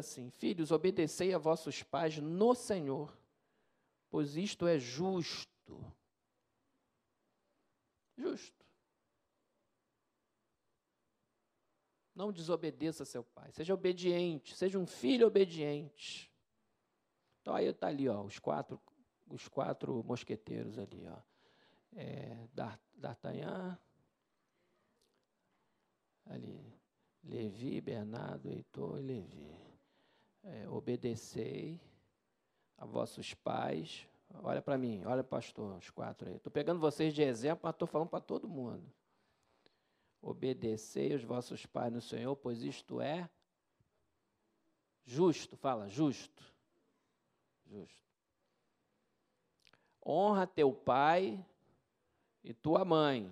assim: Filhos, obedecei a vossos pais no Senhor, pois isto é justo. Justo. Não desobedeça seu pai. Seja obediente. Seja um filho obediente. Então aí está ali, ó, os quatro, os quatro mosqueteiros ali, ó. É, D'Artagnan, ali, Levi, Bernardo, Heitor e Levi. É, obedecei a vossos pais. Olha para mim, olha pastor, os quatro aí. Estou pegando vocês de exemplo, mas estou falando para todo mundo. Obedecei os vossos pais no Senhor, pois isto é justo. Fala, justo. Justo. Honra teu pai e tua mãe,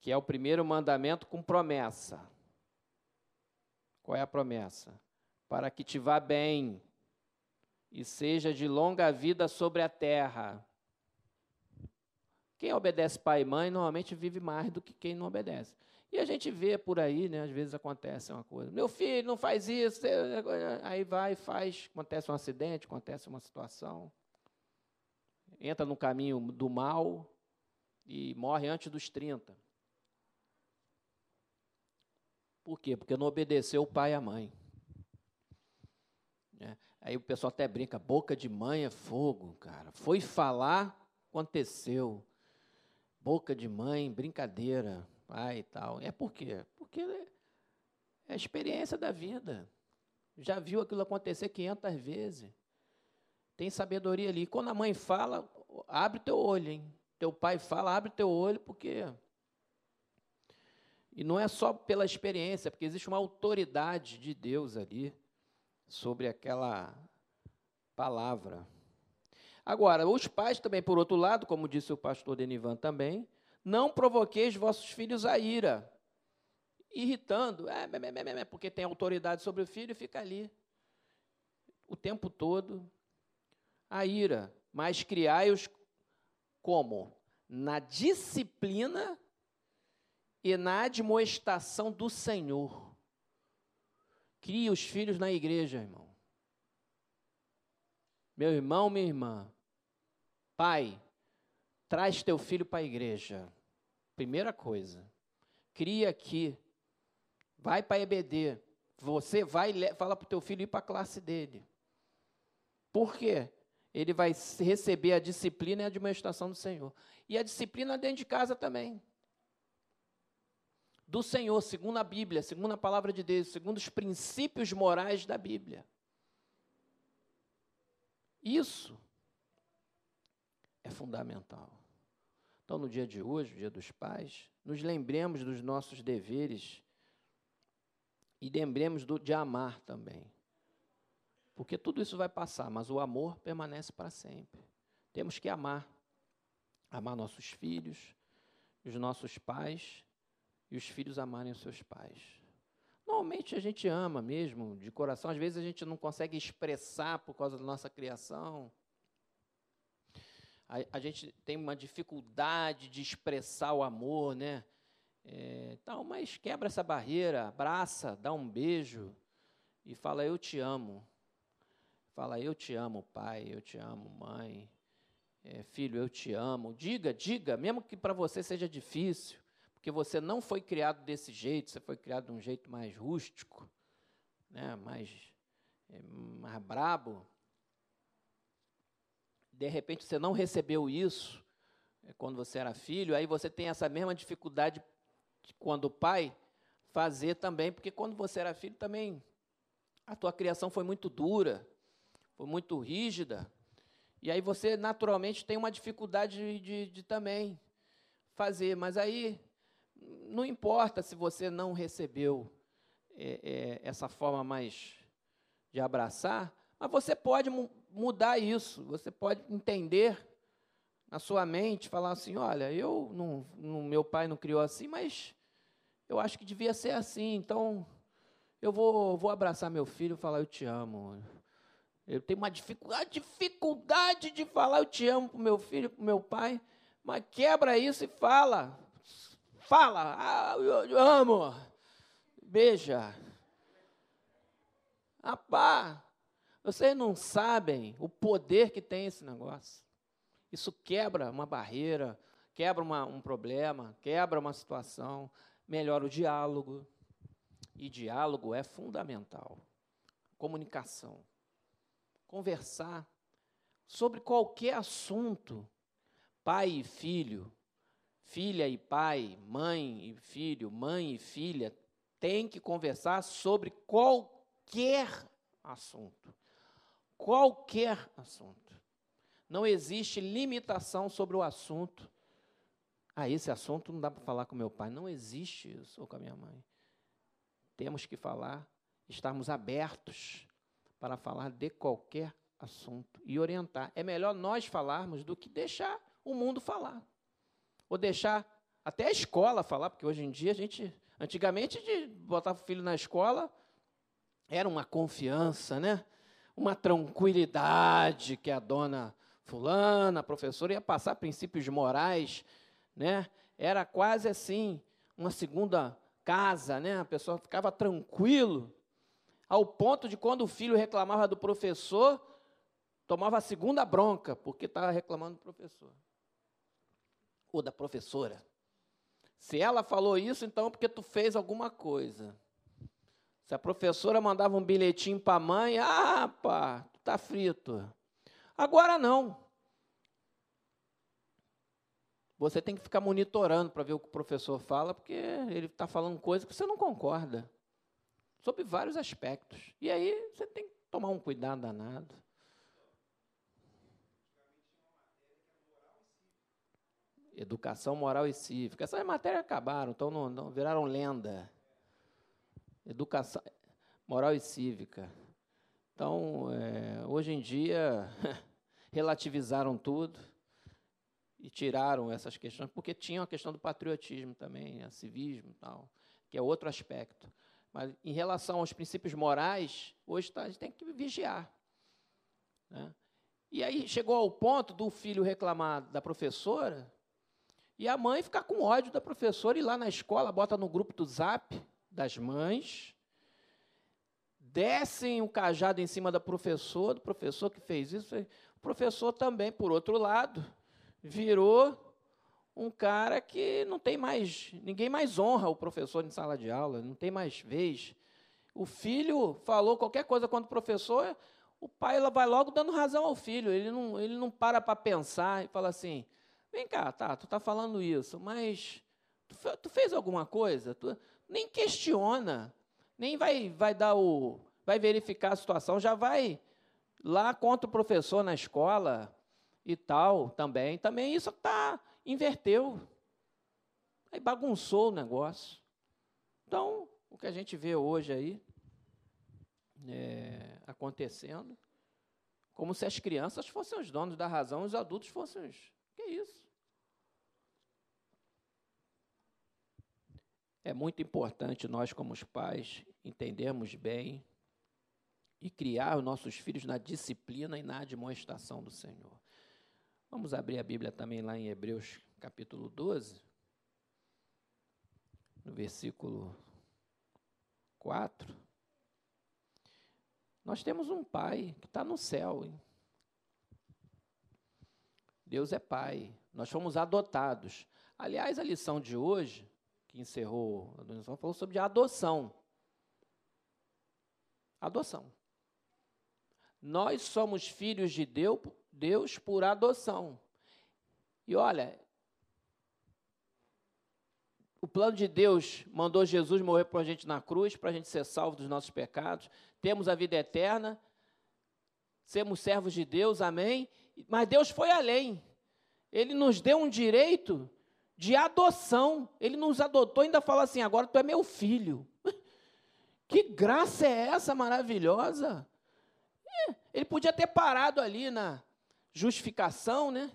que é o primeiro mandamento com promessa. Qual é a promessa? Para que te vá bem e seja de longa vida sobre a terra. Quem obedece pai e mãe normalmente vive mais do que quem não obedece. E a gente vê por aí, né, às vezes acontece uma coisa. Meu filho não faz isso, aí vai faz, acontece um acidente, acontece uma situação. Entra no caminho do mal e morre antes dos 30. Por quê? Porque não obedeceu o pai e a mãe. É. Aí o pessoal até brinca, boca de mãe é fogo, cara. Foi falar, aconteceu boca de mãe, brincadeira, pai e tal. É por quê? Porque é a experiência da vida. Já viu aquilo acontecer 500 vezes. Tem sabedoria ali. Quando a mãe fala, abre teu olho, hein? Teu pai fala, abre teu olho, porque. E não é só pela experiência, porque existe uma autoridade de Deus ali sobre aquela palavra. Agora, os pais também, por outro lado, como disse o pastor Denivan também, não provoqueis vossos filhos a ira, irritando, é, porque tem autoridade sobre o filho e fica ali o tempo todo a ira, mas criai-os como? Na disciplina e na admoestação do Senhor. Cria os filhos na igreja, irmão. Meu irmão, minha irmã, Pai, traz teu filho para a igreja. Primeira coisa. Cria aqui. Vai para a EBD. Você vai fala para o teu filho ir para a classe dele. Por quê? Ele vai receber a disciplina e a administração do Senhor. E a disciplina dentro de casa também. Do Senhor, segundo a Bíblia, segundo a palavra de Deus, segundo os princípios morais da Bíblia. Isso é fundamental. Então, no dia de hoje, o dia dos pais, nos lembremos dos nossos deveres e lembremos do, de amar também. Porque tudo isso vai passar, mas o amor permanece para sempre. Temos que amar. Amar nossos filhos, os nossos pais e os filhos amarem os seus pais. Normalmente a gente ama mesmo, de coração. Às vezes a gente não consegue expressar por causa da nossa criação a, a gente tem uma dificuldade de expressar o amor, né? É, tal, mas quebra essa barreira, abraça, dá um beijo e fala: Eu te amo. Fala: Eu te amo, pai, eu te amo, mãe. É, filho, eu te amo. Diga, diga, mesmo que para você seja difícil, porque você não foi criado desse jeito, você foi criado de um jeito mais rústico, né, mais, é, mais brabo. De repente você não recebeu isso é, quando você era filho, aí você tem essa mesma dificuldade quando o pai fazer também, porque quando você era filho também a tua criação foi muito dura, foi muito rígida, e aí você naturalmente tem uma dificuldade de, de, de também fazer, mas aí não importa se você não recebeu é, é, essa forma mais de abraçar, mas você pode mudar isso, você pode entender na sua mente, falar assim, olha, eu não, não, meu pai não criou assim, mas eu acho que devia ser assim, então eu vou, vou abraçar meu filho e falar eu te amo. Eu tenho uma dificuldade, dificuldade de falar eu te amo para meu filho, para meu pai, mas quebra isso e fala. Fala, ah, eu, eu amo. Beija. Rapaz, vocês não sabem o poder que tem esse negócio. Isso quebra uma barreira, quebra uma, um problema, quebra uma situação, melhora o diálogo. E diálogo é fundamental. Comunicação. Conversar sobre qualquer assunto, pai e filho, filha e pai, mãe e filho, mãe e filha, têm que conversar sobre qualquer assunto. Qualquer assunto. Não existe limitação sobre o assunto. Ah, esse assunto não dá para falar com meu pai. Não existe isso, ou com a minha mãe. Temos que falar, estarmos abertos para falar de qualquer assunto e orientar. É melhor nós falarmos do que deixar o mundo falar. Ou deixar até a escola falar, porque hoje em dia a gente. Antigamente, de botar o filho na escola era uma confiança, né? uma tranquilidade que a dona fulana, a professora, ia passar princípios morais. Né? Era quase assim, uma segunda casa, né? a pessoa ficava tranquilo, ao ponto de quando o filho reclamava do professor, tomava a segunda bronca, porque estava reclamando do professor. Ou da professora. Se ela falou isso, então é porque tu fez alguma coisa. Se a professora mandava um bilhetinho para a mãe, ah, pá, tu tá frito. Agora não. Você tem que ficar monitorando para ver o que o professor fala, porque ele está falando coisa que você não concorda. Sobre vários aspectos. E aí você tem que tomar um cuidado danado. Educação moral e cívica. Essas matérias acabaram, então não, não viraram lenda. Educação moral e cívica. Então, é, hoje em dia, relativizaram tudo e tiraram essas questões, porque tinha a questão do patriotismo também, a civismo e tal, que é outro aspecto. Mas em relação aos princípios morais, hoje tá, a gente tem que vigiar. Né? E aí chegou ao ponto do filho reclamar da professora e a mãe ficar com ódio da professora e lá na escola bota no grupo do zap das mães, descem o cajado em cima da professora, do professor que fez isso. O professor também, por outro lado, virou um cara que não tem mais, ninguém mais honra o professor em sala de aula, não tem mais vez. O filho falou qualquer coisa contra o professor, o pai vai logo dando razão ao filho, ele não, ele não para para pensar e fala assim, Vem cá, tá, tu está falando isso, mas tu, tu fez alguma coisa? Tu, nem questiona, nem vai, vai dar o. vai verificar a situação, já vai lá contra o professor na escola e tal também. Também isso tá, inverteu. Aí bagunçou o negócio. Então, o que a gente vê hoje aí é, acontecendo, como se as crianças fossem os donos da razão e os adultos fossem os que isso? É muito importante nós, como os pais, entendermos bem e criar os nossos filhos na disciplina e na demonstração do Senhor. Vamos abrir a Bíblia também lá em Hebreus capítulo 12, no versículo 4. Nós temos um pai que está no céu, hein? Deus é Pai. Nós fomos adotados. Aliás, a lição de hoje, que encerrou a lição, falou sobre adoção. Adoção. Nós somos filhos de Deus, Deus por adoção. E olha, o plano de Deus mandou Jesus morrer por a gente na cruz, para a gente ser salvo dos nossos pecados, temos a vida eterna, sermos servos de Deus, amém? Mas Deus foi além. Ele nos deu um direito de adoção. Ele nos adotou e ainda fala assim: agora tu é meu filho. Que graça é essa maravilhosa? É, ele podia ter parado ali na justificação, né?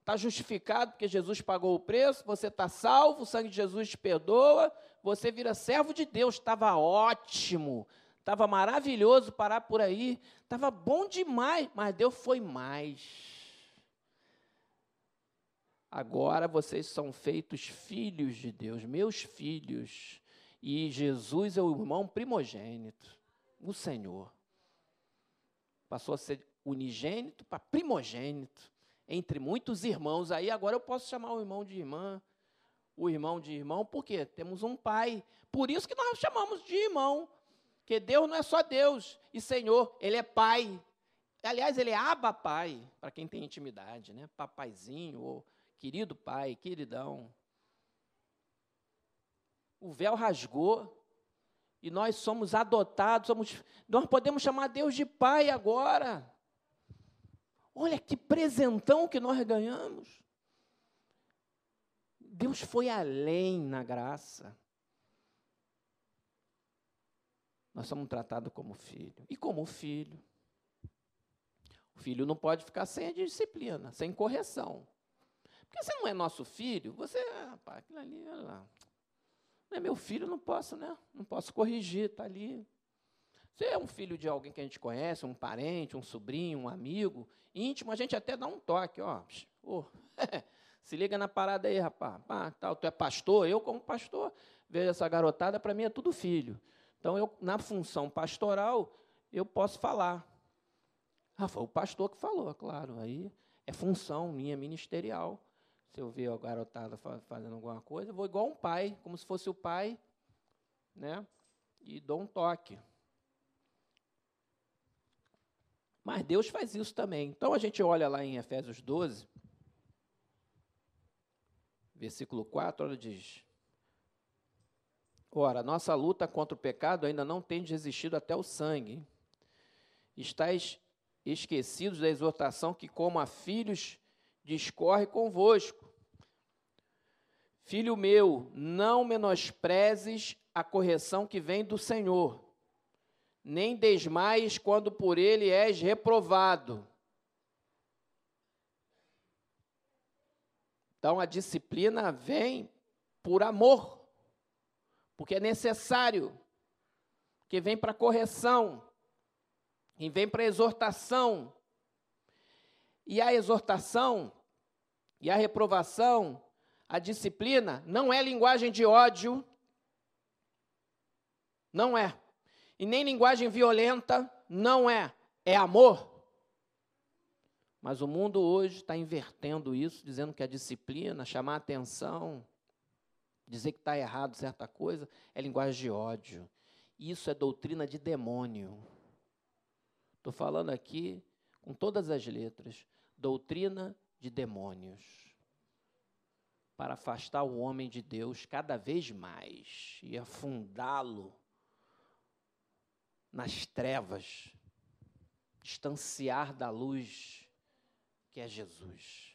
Está justificado porque Jesus pagou o preço, você está salvo, o sangue de Jesus te perdoa, você vira servo de Deus. Estava ótimo, estava maravilhoso parar por aí, estava bom demais, mas Deus foi mais. Agora vocês são feitos filhos de Deus, meus filhos. E Jesus é o irmão primogênito. o Senhor. Passou a ser unigênito para primogênito, entre muitos irmãos. Aí agora eu posso chamar o irmão de irmã, o irmão de irmão, porque temos um pai. Por isso que nós chamamos de irmão. Que Deus não é só Deus e Senhor, Ele é Pai. Aliás, Ele é Aba Pai, para quem tem intimidade, né? Papaizinho, ou querido pai, queridão. O véu rasgou e nós somos adotados, somos, nós podemos chamar Deus de Pai agora. Olha que presentão que nós ganhamos. Deus foi além na graça. Nós somos tratados como filho. E como filho. O filho não pode ficar sem disciplina, sem correção. Porque você não é nosso filho, você, rapaz, aquilo ali, olha lá. Não é meu filho, não posso, né? Não posso corrigir, está ali. Você é um filho de alguém que a gente conhece, um parente, um sobrinho, um amigo, íntimo, a gente até dá um toque, ó. Oh, se liga na parada aí, rapaz. Ah, tal, tu é pastor, eu como pastor, vejo essa garotada, para mim é tudo filho. Então, eu, na função pastoral, eu posso falar. Ah, foi o pastor que falou, claro. Aí é função minha ministerial. Se eu ver a garotada fazendo alguma coisa, eu vou igual um pai, como se fosse o pai, né? E dou um toque. Mas Deus faz isso também. Então a gente olha lá em Efésios 12, versículo 4, olha diz: Ora, nossa luta contra o pecado ainda não tem resistido até o sangue. Estais esquecidos da exortação que, como a filhos, discorre convosco. Filho meu, não menosprezes a correção que vem do Senhor, nem desmaies quando por ele és reprovado. Então a disciplina vem por amor porque é necessário, que vem para correção, e vem para exortação. E a exortação e a reprovação, a disciplina, não é linguagem de ódio, não é. E nem linguagem violenta, não é. É amor. Mas o mundo hoje está invertendo isso, dizendo que a disciplina, chamar atenção, Dizer que está errado certa coisa é linguagem de ódio. Isso é doutrina de demônio. Estou falando aqui com todas as letras. Doutrina de demônios. Para afastar o homem de Deus cada vez mais e afundá-lo nas trevas, distanciar da luz que é Jesus.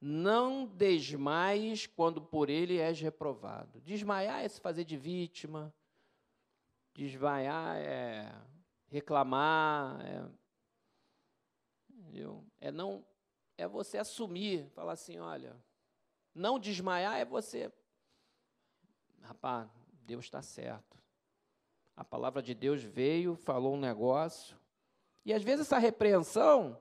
Não desmaies quando por ele és reprovado. Desmaiar é se fazer de vítima. Desmaiar é reclamar. É, é não é você assumir, falar assim, olha, não desmaiar é você, rapaz, Deus está certo. A palavra de Deus veio, falou um negócio, e às vezes essa repreensão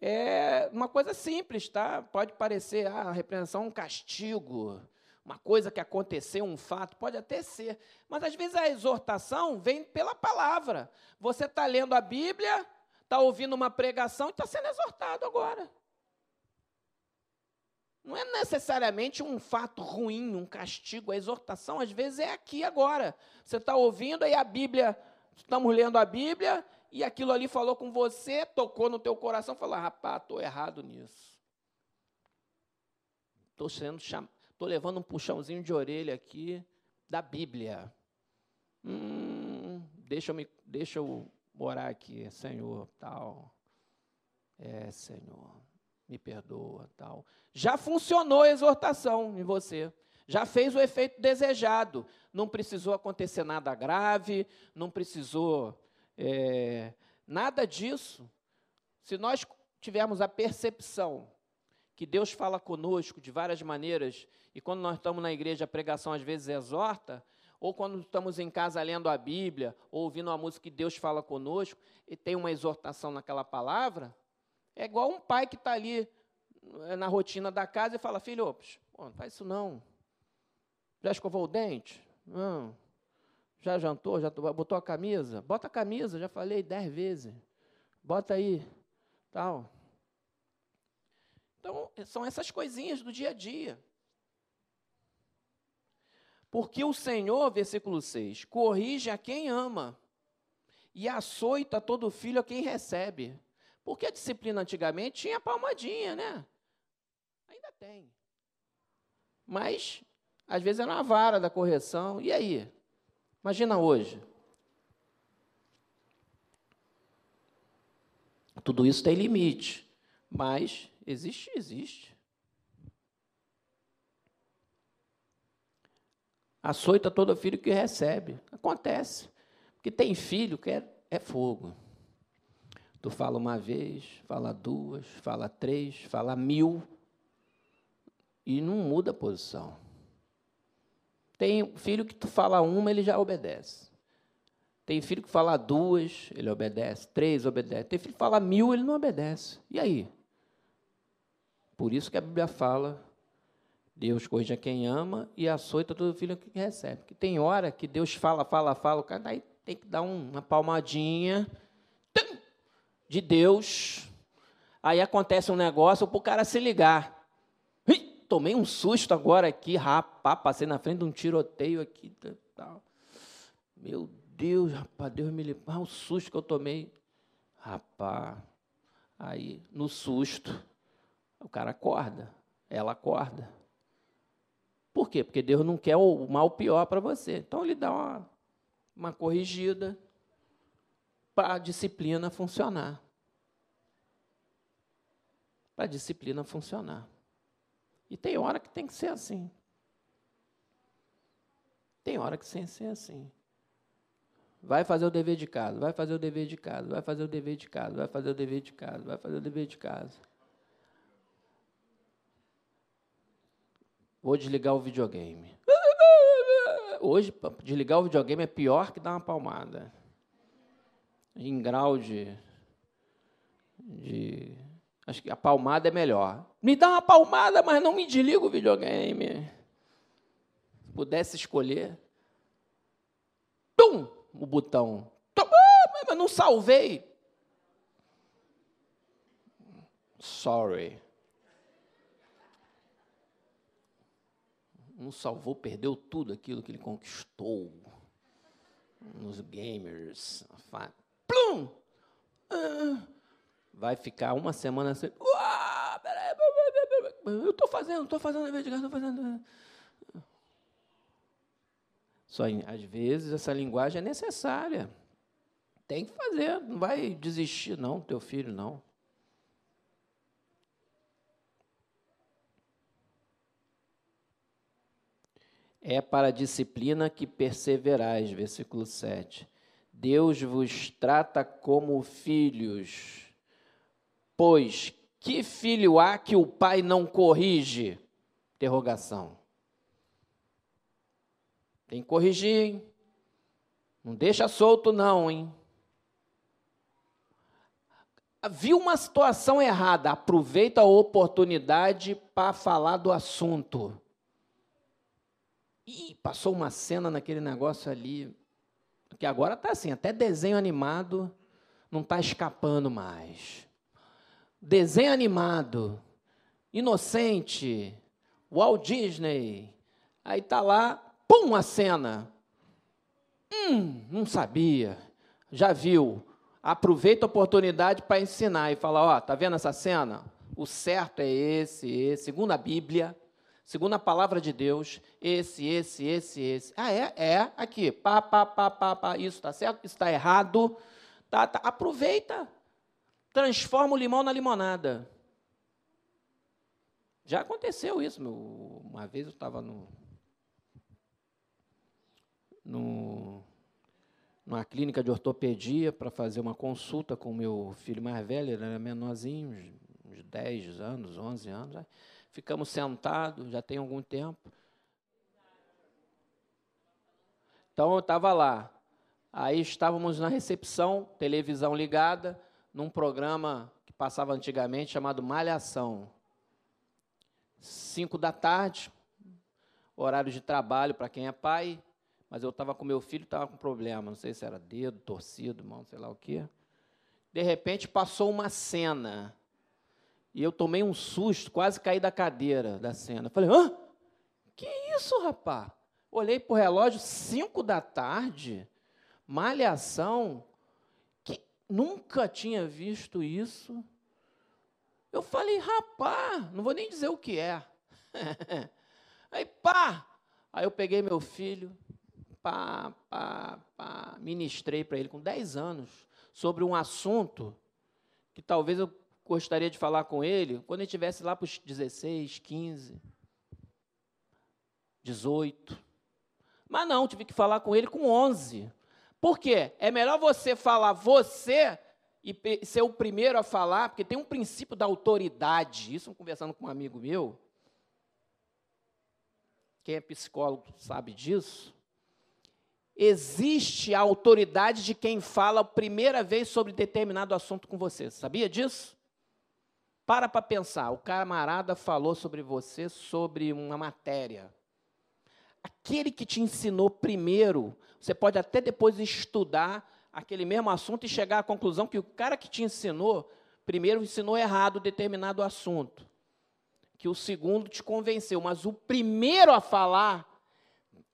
é uma coisa simples, tá? Pode parecer, ah, a repreensão é um castigo, uma coisa que aconteceu, um fato, pode até ser. Mas às vezes a exortação vem pela palavra. Você está lendo a Bíblia, está ouvindo uma pregação e está sendo exortado agora. Não é necessariamente um fato ruim, um castigo. A exortação, às vezes, é aqui agora. Você está ouvindo, aí a Bíblia, estamos lendo a Bíblia, e aquilo ali falou com você, tocou no teu coração, falou, rapaz, estou errado nisso. Estou sendo cham... Estou levando um puxãozinho de orelha aqui da Bíblia. Hum, deixa, eu me, deixa eu orar aqui, Senhor, tal. É, Senhor, me perdoa, tal. Já funcionou a exortação em você. Já fez o efeito desejado. Não precisou acontecer nada grave, não precisou é, nada disso, se nós tivermos a percepção que Deus fala conosco de várias maneiras, e quando nós estamos na igreja, a pregação às vezes exorta, ou quando estamos em casa lendo a Bíblia, ou ouvindo uma música que Deus fala conosco, e tem uma exortação naquela palavra, é igual um pai que está ali é, na rotina da casa e fala, filho, ops, pô, não faz isso não. Já escovou o dente? Não. Já jantou? Já botou a camisa? Bota a camisa, já falei dez vezes. Bota aí. Tal. Então, são essas coisinhas do dia a dia. Porque o Senhor, versículo 6, corrige a quem ama e açoita todo filho a quem recebe. Porque a disciplina antigamente tinha palmadinha, né? Ainda tem. Mas, às vezes, era uma vara da correção. E aí? Imagina hoje. Tudo isso tem limite. Mas existe, existe. Açoita todo filho que recebe. Acontece. Porque tem filho que é, é fogo. Tu fala uma vez, fala duas, fala três, fala mil e não muda a posição. Tem filho que tu fala uma, ele já obedece. Tem filho que fala duas, ele obedece. Três, obedece. Tem filho que fala mil, ele não obedece. E aí? Por isso que a Bíblia fala, Deus corrige a quem ama e açoita todo filho que recebe. Que tem hora que Deus fala, fala, fala, o cara daí tem que dar uma palmadinha de Deus. Aí acontece um negócio para o cara se ligar. Tomei um susto agora aqui, rapaz, passei na frente de um tiroteio aqui. Tal. Meu Deus, rapaz, Deus me livre. Ah, o susto que eu tomei. Rapaz, aí no susto, o cara acorda, ela acorda. Por quê? Porque Deus não quer o mal pior para você. Então ele dá uma, uma corrigida, para a disciplina funcionar. Para a disciplina funcionar. E tem hora que tem que ser assim. Tem hora que tem que ser assim. Vai fazer o dever de casa, vai fazer o dever de casa, vai fazer o dever de casa, vai fazer o dever de casa, vai fazer o dever de casa. Vou desligar o videogame. Hoje, desligar o videogame é pior que dar uma palmada em grau de, de. Acho que a palmada é melhor. Me dá uma palmada, mas não me desliga o videogame. Se pudesse escolher. Tum! O botão. Ah, mas não salvei. Sorry. Não salvou, perdeu tudo aquilo que ele conquistou nos gamers. Plum! Ah, vai ficar uma semana assim. Eu estou fazendo, estou fazendo dever de casa, estou fazendo. Só às vezes essa linguagem é necessária. Tem que fazer, não vai desistir não, teu filho não. É para a disciplina que perseverais, versículo 7. Deus vos trata como filhos. Pois que filho há que o pai não corrige? Interrogação. Tem que corrigir, hein? Não deixa solto, não, hein? Viu uma situação errada, aproveita a oportunidade para falar do assunto. Ih, passou uma cena naquele negócio ali. Porque agora está assim, até desenho animado não está escapando mais. Desenho animado, inocente, Walt Disney. Aí está lá, pum, a cena. Hum, não sabia. Já viu. Aproveita a oportunidade para ensinar e fala, ó, tá vendo essa cena? O certo é esse, esse, segundo a Bíblia segundo a palavra de Deus, esse, esse, esse, esse. Ah, é? É, aqui, pá, pá, pá, pá, pá, isso está certo, isso está errado. Tá, tá. Aproveita, transforma o limão na limonada. Já aconteceu isso. Meu, uma vez eu estava no, no, numa clínica de ortopedia para fazer uma consulta com o meu filho mais velho, ele era menorzinho, uns 10 anos, 11 anos. Ficamos sentados, já tem algum tempo. Então eu estava lá. Aí estávamos na recepção, televisão ligada, num programa que passava antigamente chamado Malhação. Cinco da tarde, horário de trabalho para quem é pai, mas eu estava com meu filho, estava com problema, não sei se era dedo, torcido, mão, sei lá o quê. De repente passou uma cena, e eu tomei um susto, quase caí da cadeira da cena. Falei, hã? Que isso, rapaz? Olhei para o relógio, cinco da tarde, malhação, nunca tinha visto isso. Eu falei, rapaz, não vou nem dizer o que é. Aí, pá! Aí eu peguei meu filho, pá, pá, pá, ministrei para ele com 10 anos sobre um assunto que talvez eu gostaria de falar com ele quando ele estivesse lá para os 16, 15, 18. Mas não, tive que falar com ele com 11. Por quê? É melhor você falar você e ser o primeiro a falar, porque tem um princípio da autoridade. Isso conversando com um amigo meu, quem é psicólogo sabe disso. Existe a autoridade de quem fala a primeira vez sobre determinado assunto com você. Sabia disso? Para para pensar. O camarada falou sobre você, sobre uma matéria. Aquele que te ensinou primeiro, você pode até depois estudar aquele mesmo assunto e chegar à conclusão que o cara que te ensinou, primeiro ensinou errado determinado assunto que o segundo te convenceu, mas o primeiro a falar,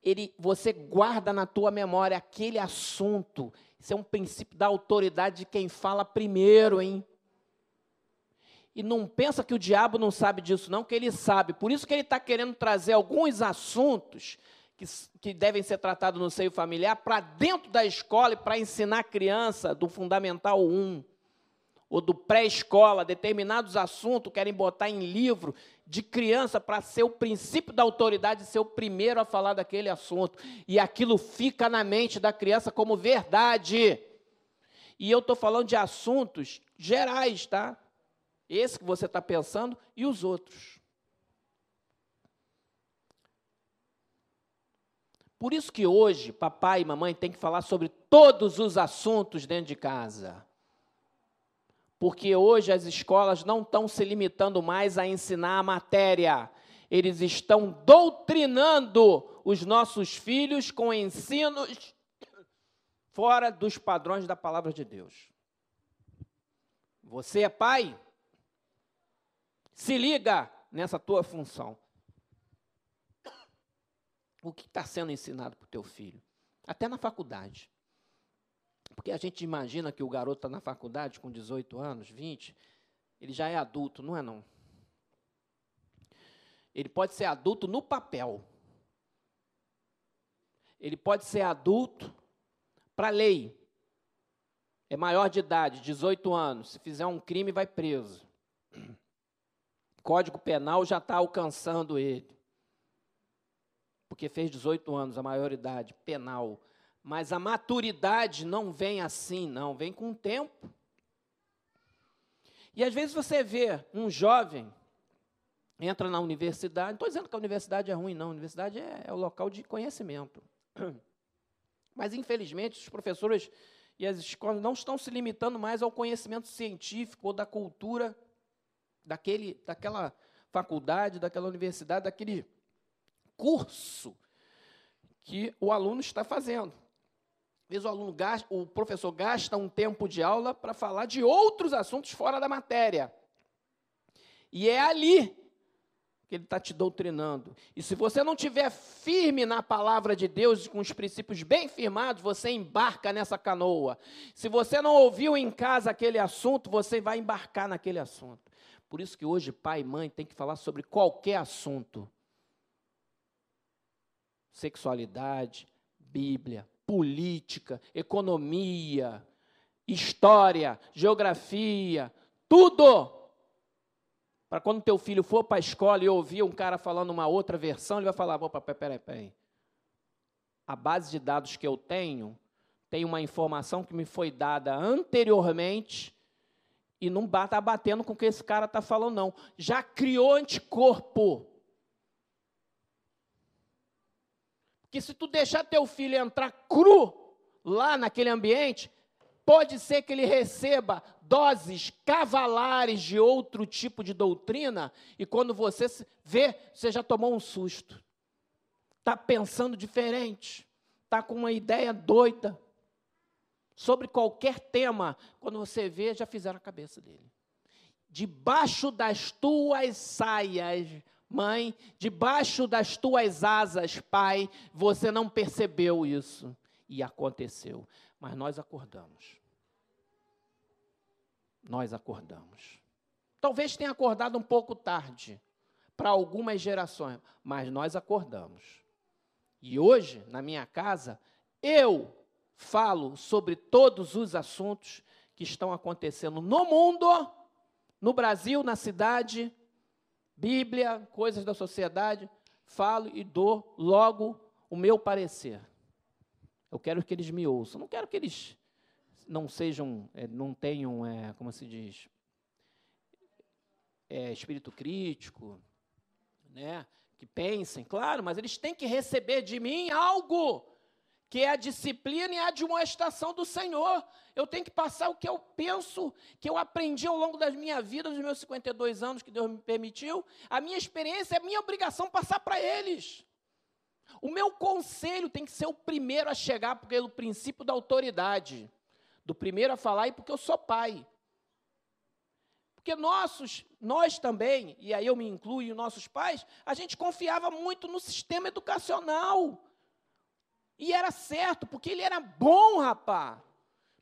ele, você guarda na tua memória aquele assunto. Isso é um princípio da autoridade de quem fala primeiro, hein? E não pensa que o diabo não sabe disso, não, que ele sabe. Por isso que ele está querendo trazer alguns assuntos que, que devem ser tratados no seio familiar para dentro da escola e para ensinar a criança do Fundamental 1 ou do pré-escola, determinados assuntos querem botar em livro de criança para ser o princípio da autoridade, ser o primeiro a falar daquele assunto. E aquilo fica na mente da criança como verdade. E eu estou falando de assuntos gerais, tá? Esse que você está pensando e os outros. Por isso que hoje papai e mamãe têm que falar sobre todos os assuntos dentro de casa porque hoje as escolas não estão se limitando mais a ensinar a matéria, eles estão doutrinando os nossos filhos com ensinos fora dos padrões da palavra de Deus. Você é pai? Se liga nessa tua função. O que está sendo ensinado para o teu filho? Até na faculdade. Porque a gente imagina que o garoto está na faculdade com 18 anos, 20, ele já é adulto, não é não? Ele pode ser adulto no papel. Ele pode ser adulto para a lei. É maior de idade, 18 anos. Se fizer um crime, vai preso. Código Penal já está alcançando ele. Porque fez 18 anos, a maioridade penal. Mas a maturidade não vem assim, não, vem com o tempo. E às vezes você vê um jovem entra na universidade, não estou dizendo que a universidade é ruim, não, a universidade é, é o local de conhecimento. Mas, infelizmente, os professores e as escolas não estão se limitando mais ao conhecimento científico ou da cultura daquele, daquela faculdade, daquela universidade, daquele curso que o aluno está fazendo. Às vezes o aluno gasta, o professor gasta um tempo de aula para falar de outros assuntos fora da matéria. E é ali que ele está te doutrinando. E se você não tiver firme na palavra de Deus, com os princípios bem firmados, você embarca nessa canoa. Se você não ouviu em casa aquele assunto, você vai embarcar naquele assunto. Por isso que hoje pai e mãe tem que falar sobre qualquer assunto. Sexualidade, Bíblia, política, economia, história, geografia, tudo. Para quando teu filho for para a escola e ouvir um cara falando uma outra versão, ele vai falar: opa, peraí, peraí. A base de dados que eu tenho tem uma informação que me foi dada anteriormente e não está batendo com o que esse cara está falando, não. Já criou anticorpo. que se tu deixar teu filho entrar cru lá naquele ambiente, pode ser que ele receba doses cavalares de outro tipo de doutrina, e quando você vê, você já tomou um susto. está pensando diferente, está com uma ideia doida sobre qualquer tema, quando você vê, já fizeram a cabeça dele. Debaixo das tuas saias, mãe, debaixo das tuas asas, pai, você não percebeu isso. E aconteceu. Mas nós acordamos. Nós acordamos. Talvez tenha acordado um pouco tarde para algumas gerações, mas nós acordamos. E hoje, na minha casa, eu falo sobre todos os assuntos que estão acontecendo no mundo, no Brasil, na cidade, Bíblia, coisas da sociedade, falo e dou logo o meu parecer. Eu quero que eles me ouçam, não quero que eles não sejam, é, não tenham, é, como se diz, é, espírito crítico, né? Que pensem, claro, mas eles têm que receber de mim algo que é a disciplina e a admoestação do Senhor. Eu tenho que passar o que eu penso, que eu aprendi ao longo da minha vida, dos meus 52 anos que Deus me permitiu. A minha experiência é minha obrigação passar para eles. O meu conselho tem que ser o primeiro a chegar pelo princípio da autoridade. Do primeiro a falar e porque eu sou pai. Porque nossos, nós também, e aí eu me incluo e nossos pais, a gente confiava muito no sistema educacional. E era certo, porque ele era bom, rapá.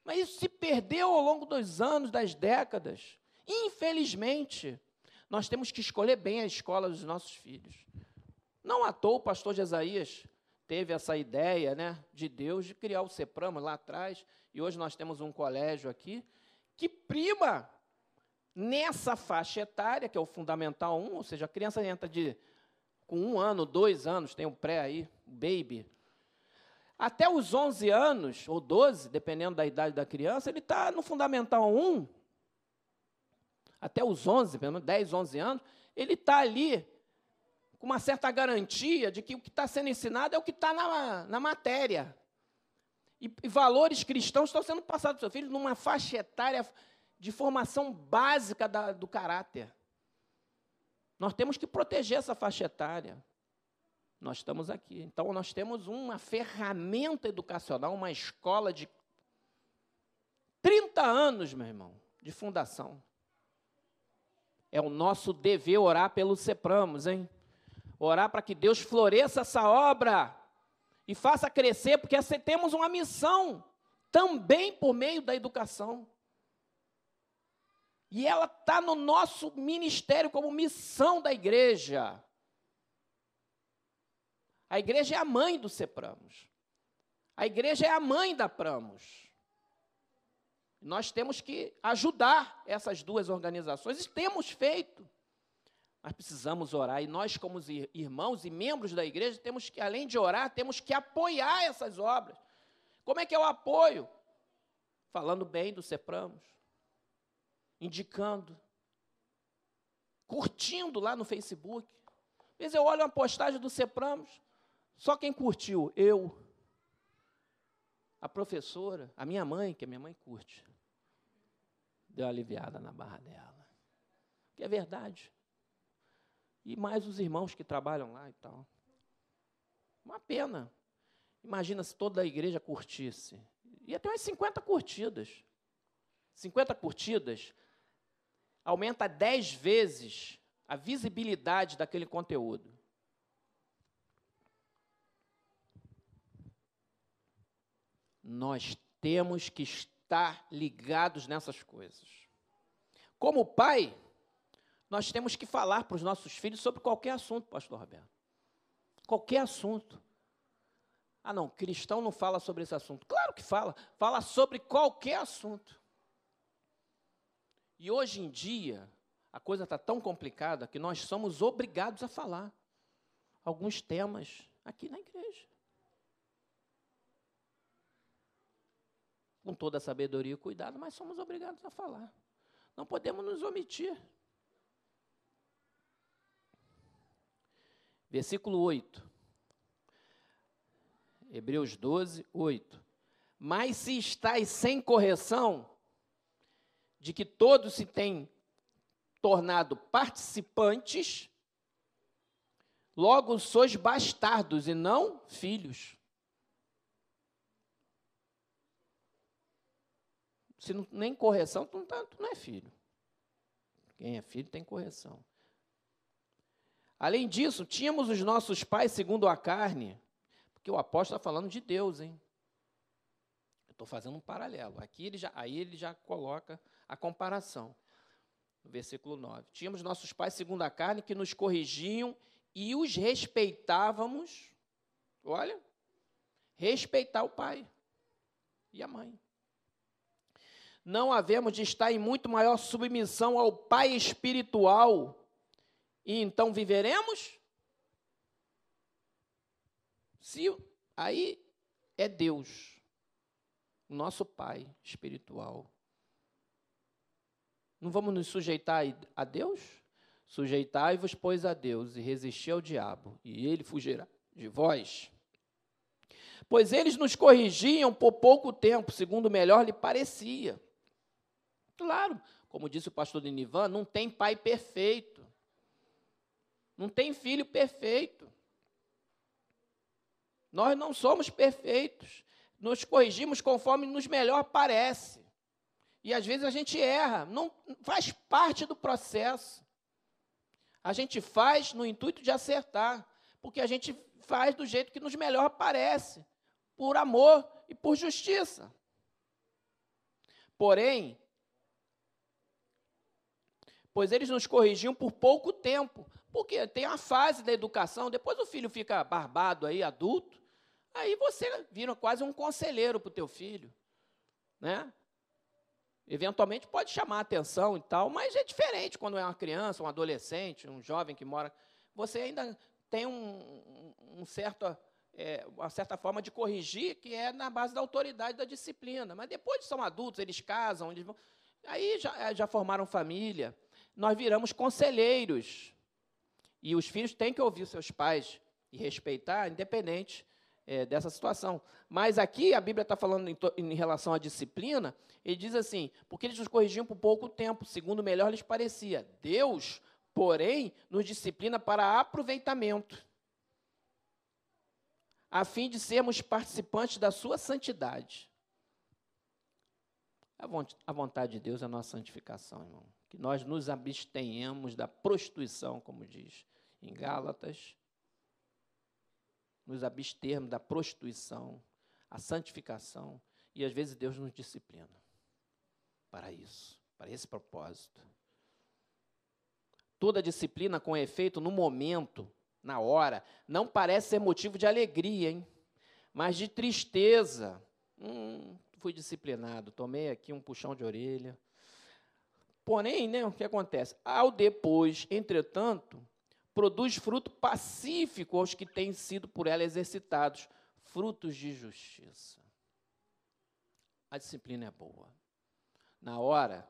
Mas isso se perdeu ao longo dos anos, das décadas. Infelizmente, nós temos que escolher bem a escola dos nossos filhos. Não à toa o pastor Jesaías teve essa ideia né, de Deus de criar o CEPRAMA lá atrás, e hoje nós temos um colégio aqui que prima nessa faixa etária, que é o Fundamental 1, ou seja, a criança entra de com um ano, dois anos, tem um pré aí, baby, até os 11 anos, ou 12, dependendo da idade da criança, ele está no Fundamental 1. Até os 11, pelo menos 10, 11 anos, ele está ali com uma certa garantia de que o que está sendo ensinado é o que está na, na matéria. E, e, valores cristãos estão sendo passados para o seu filho numa faixa etária de formação básica da, do caráter. Nós temos que proteger essa faixa etária nós estamos aqui. Então, nós temos uma ferramenta educacional, uma escola de 30 anos, meu irmão, de fundação. É o nosso dever orar pelo Sepramos, hein? Orar para que Deus floresça essa obra e faça crescer, porque temos uma missão também por meio da educação. E ela está no nosso ministério como missão da igreja. A igreja é a mãe do Sepramos. A igreja é a mãe da Pramos. Nós temos que ajudar essas duas organizações e temos feito. Mas precisamos orar e nós, como irmãos e membros da igreja, temos que, além de orar, temos que apoiar essas obras. Como é que é o apoio? Falando bem do Sepramos, indicando, curtindo lá no Facebook. Às vezes eu olho uma postagem do Sepramos, só quem curtiu? Eu. A professora, a minha mãe, que a minha mãe curte. Deu aliviada na barra dela. Que é verdade. E mais os irmãos que trabalham lá e tal. Uma pena. Imagina se toda a igreja curtisse. Ia ter umas 50 curtidas. 50 curtidas aumenta 10 vezes a visibilidade daquele conteúdo. Nós temos que estar ligados nessas coisas. Como pai, nós temos que falar para os nossos filhos sobre qualquer assunto, pastor Roberto. Qualquer assunto. Ah, não, cristão não fala sobre esse assunto. Claro que fala, fala sobre qualquer assunto. E hoje em dia, a coisa está tão complicada que nós somos obrigados a falar alguns temas aqui na igreja. Com toda a sabedoria e cuidado, mas somos obrigados a falar. Não podemos nos omitir. Versículo 8. Hebreus 12, 8. Mas se estáis sem correção, de que todos se têm tornado participantes Logo sois bastardos e não filhos. Se não, nem correção, tu não, tá, tu não é filho. Quem é filho tem correção. Além disso, tínhamos os nossos pais segundo a carne, porque o apóstolo está falando de Deus, hein? Eu estou fazendo um paralelo. Aqui ele já, aí ele já coloca a comparação. No versículo 9. Tínhamos nossos pais segundo a carne que nos corrigiam e os respeitávamos. Olha, respeitar o pai e a mãe. Não havemos de estar em muito maior submissão ao pai espiritual e então viveremos? Se aí é Deus, nosso pai espiritual. Não vamos nos sujeitar a Deus? Sujeitai-vos, pois, a Deus, e resisti ao diabo, e ele fugirá de vós. Pois eles nos corrigiam por pouco tempo, segundo melhor lhe parecia. Claro, como disse o pastor Dinivan, não tem pai perfeito. Não tem filho perfeito. Nós não somos perfeitos. Nos corrigimos conforme nos melhor parece. E às vezes a gente erra, não faz parte do processo. A gente faz no intuito de acertar, porque a gente faz do jeito que nos melhor parece, por amor e por justiça. Porém, pois eles nos corrigiam por pouco tempo, porque tem a fase da educação, depois o filho fica barbado aí, adulto, aí você vira quase um conselheiro para o teu filho, né? Eventualmente pode chamar a atenção e tal, mas é diferente quando é uma criança, um adolescente, um jovem que mora. Você ainda tem um, um certo, é, uma certa forma de corrigir que é na base da autoridade da disciplina. Mas depois são adultos, eles casam, eles vão, aí já, já formaram família. Nós viramos conselheiros. E os filhos têm que ouvir seus pais e respeitar, independente é, dessa situação. Mas aqui a Bíblia está falando em, em, relação à disciplina, ele diz assim: porque eles nos corrigiam por pouco tempo, segundo melhor lhes parecia. Deus, porém, nos disciplina para aproveitamento, a fim de sermos participantes da sua santidade. A vontade de Deus é a nossa santificação, irmão. Que nós nos abstenhamos da prostituição, como diz em Gálatas, nos abstermos da prostituição, a santificação, e às vezes Deus nos disciplina para isso, para esse propósito. Toda disciplina com efeito no momento, na hora, não parece ser motivo de alegria, hein? mas de tristeza. Hum, fui disciplinado, tomei aqui um puxão de orelha. Porém, né, o que acontece? Ao depois, entretanto, produz fruto pacífico aos que têm sido por ela exercitados, frutos de justiça. A disciplina é boa. Na hora,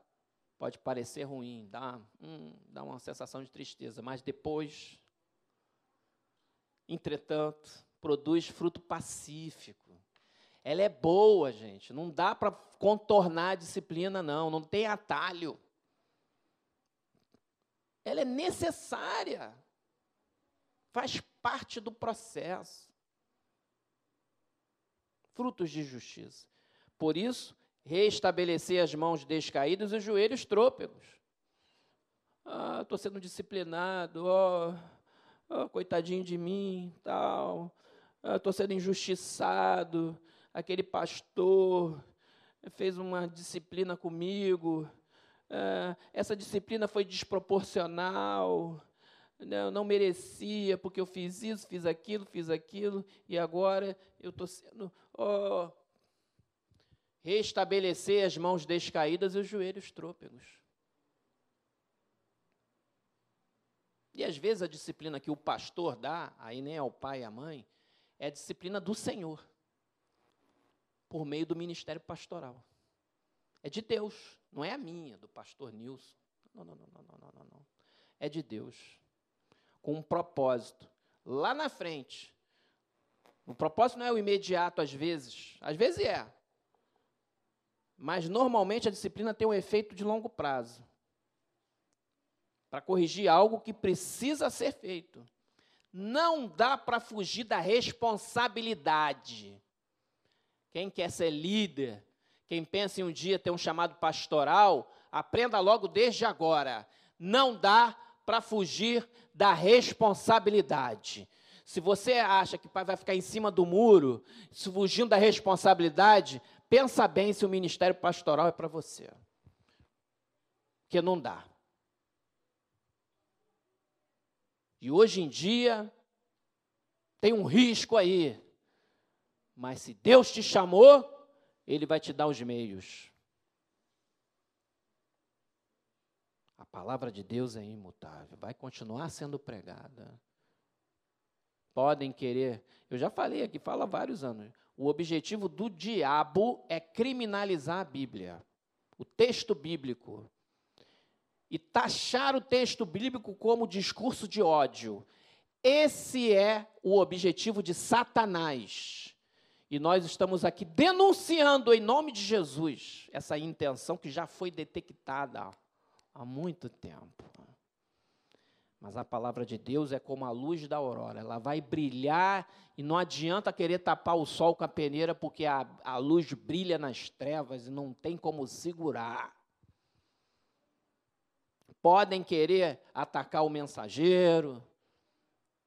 pode parecer ruim, dá, hum, dá uma sensação de tristeza, mas depois, entretanto, produz fruto pacífico. Ela é boa, gente. Não dá para contornar a disciplina, não. Não tem atalho. Ela é necessária faz parte do processo. Frutos de justiça. Por isso, reestabelecer as mãos descaídas e os joelhos trôpegos. Ah, estou sendo disciplinado, oh, oh, coitadinho de mim, tal. Estou ah, sendo injustiçado. Aquele pastor fez uma disciplina comigo. Ah, essa disciplina foi desproporcional não, não merecia, porque eu fiz isso, fiz aquilo, fiz aquilo, e agora eu estou sendo. Oh, restabelecer as mãos descaídas e os joelhos trôpegos. E às vezes a disciplina que o pastor dá, aí nem ao pai e à mãe, é a disciplina do Senhor, por meio do ministério pastoral. É de Deus, não é a minha, do pastor Nilson. Não, não, não, não, não, não, não. É de Deus com um propósito. Lá na frente. O propósito não é o imediato, às vezes. Às vezes é. Mas normalmente a disciplina tem um efeito de longo prazo para corrigir algo que precisa ser feito. Não dá para fugir da responsabilidade. Quem quer ser líder, quem pensa em um dia ter um chamado pastoral, aprenda logo desde agora. Não dá para fugir da responsabilidade. Se você acha que vai ficar em cima do muro, fugindo da responsabilidade, pensa bem se o ministério pastoral é para você. Porque não dá. E hoje em dia, tem um risco aí. Mas se Deus te chamou, Ele vai te dar os meios. A palavra de Deus é imutável, vai continuar sendo pregada. Podem querer, eu já falei aqui, fala há vários anos. O objetivo do diabo é criminalizar a Bíblia, o texto bíblico e taxar o texto bíblico como discurso de ódio. Esse é o objetivo de Satanás. E nós estamos aqui denunciando em nome de Jesus essa intenção que já foi detectada há muito tempo. Mas a palavra de Deus é como a luz da aurora, ela vai brilhar e não adianta querer tapar o sol com a peneira, porque a, a luz brilha nas trevas e não tem como segurar podem querer atacar o mensageiro,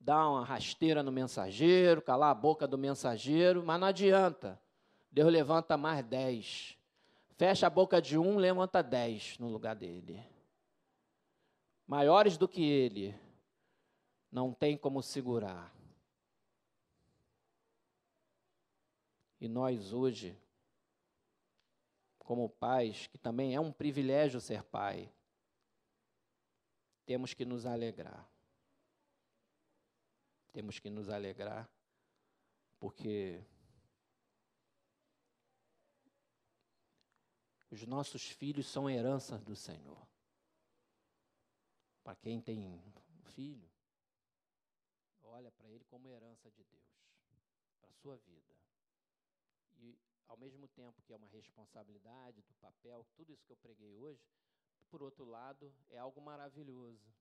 dar uma rasteira no mensageiro, calar a boca do mensageiro, mas não adianta. Deus levanta mais dez. Fecha a boca de um, levanta dez no lugar dele. Maiores do que ele, não tem como segurar. E nós hoje, como pais, que também é um privilégio ser pai, temos que nos alegrar. Temos que nos alegrar, porque os nossos filhos são herança do Senhor. Para quem tem filho, olha para ele como herança de Deus, para a sua vida. E, ao mesmo tempo que é uma responsabilidade do papel, tudo isso que eu preguei hoje, por outro lado, é algo maravilhoso.